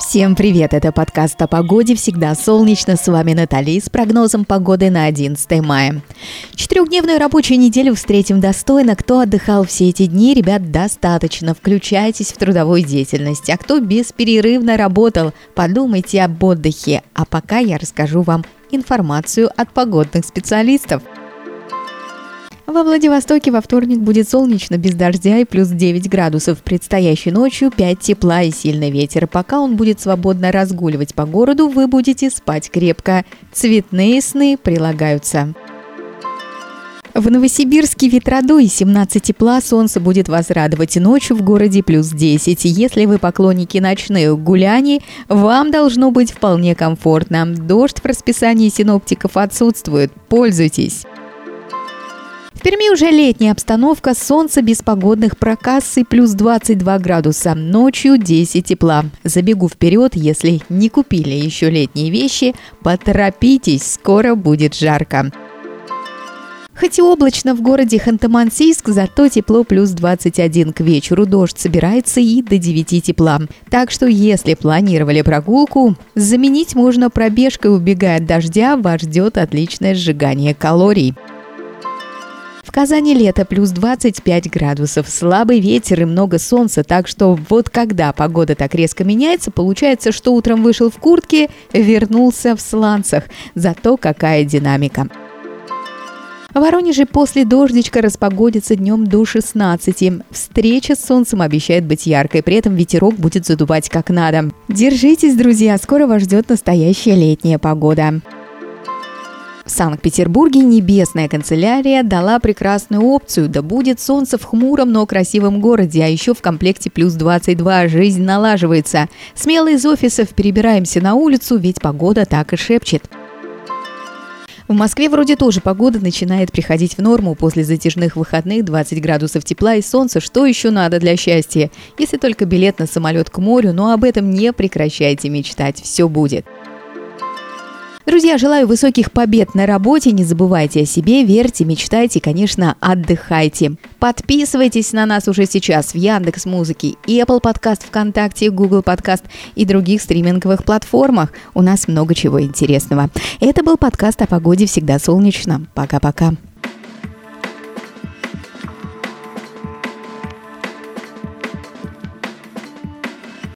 Всем привет! Это подкаст о погоде. Всегда солнечно. С вами Натали с прогнозом погоды на 11 мая. Четырехдневную рабочую неделю встретим достойно. Кто отдыхал все эти дни, ребят, достаточно. Включайтесь в трудовую деятельность. А кто бесперерывно работал, подумайте об отдыхе. А пока я расскажу вам информацию от погодных специалистов – во Владивостоке во вторник будет солнечно, без дождя и плюс 9 градусов. Предстоящей ночью 5 тепла и сильный ветер. Пока он будет свободно разгуливать по городу, вы будете спать крепко. Цветные сны прилагаются. В Новосибирске ветродуй 17 тепла, солнце будет вас радовать ночью в городе плюс 10. Если вы поклонники ночных гуляний, вам должно быть вполне комфортно. Дождь в расписании синоптиков отсутствует, пользуйтесь. В Перми уже летняя обстановка, солнце без погодных проказ и плюс 22 градуса. Ночью 10 тепла. Забегу вперед, если не купили еще летние вещи, поторопитесь, скоро будет жарко. Хоть и облачно в городе Ханты-Мансийск, зато тепло плюс 21 к вечеру. Дождь собирается и до 9 тепла. Так что если планировали прогулку, заменить можно пробежкой, убегая от дождя, вас ждет отличное сжигание калорий. В Казани лето плюс 25 градусов, слабый ветер и много солнца, так что вот когда погода так резко меняется, получается, что утром вышел в куртке, вернулся в сланцах. Зато какая динамика. В Воронеже после дождичка распогодится днем до 16. Встреча с солнцем обещает быть яркой, при этом ветерок будет задувать как надо. Держитесь, друзья, скоро вас ждет настоящая летняя погода. В Санкт-Петербурге небесная канцелярия дала прекрасную опцию. Да будет солнце в хмуром, но красивом городе, а еще в комплекте плюс 22. Жизнь налаживается. Смело из офисов перебираемся на улицу, ведь погода так и шепчет. В Москве вроде тоже погода начинает приходить в норму после затяжных выходных 20 градусов тепла и солнца. Что еще надо для счастья? Если только билет на самолет к морю, но об этом не прекращайте мечтать. Все будет. Друзья, желаю высоких побед на работе. Не забывайте о себе, верьте, мечтайте, конечно, отдыхайте. Подписывайтесь на нас уже сейчас в Яндекс Музыке, Apple Podcast, ВКонтакте, Google Podcast и других стриминговых платформах. У нас много чего интересного. Это был подкаст о погоде «Всегда солнечно». Пока-пока.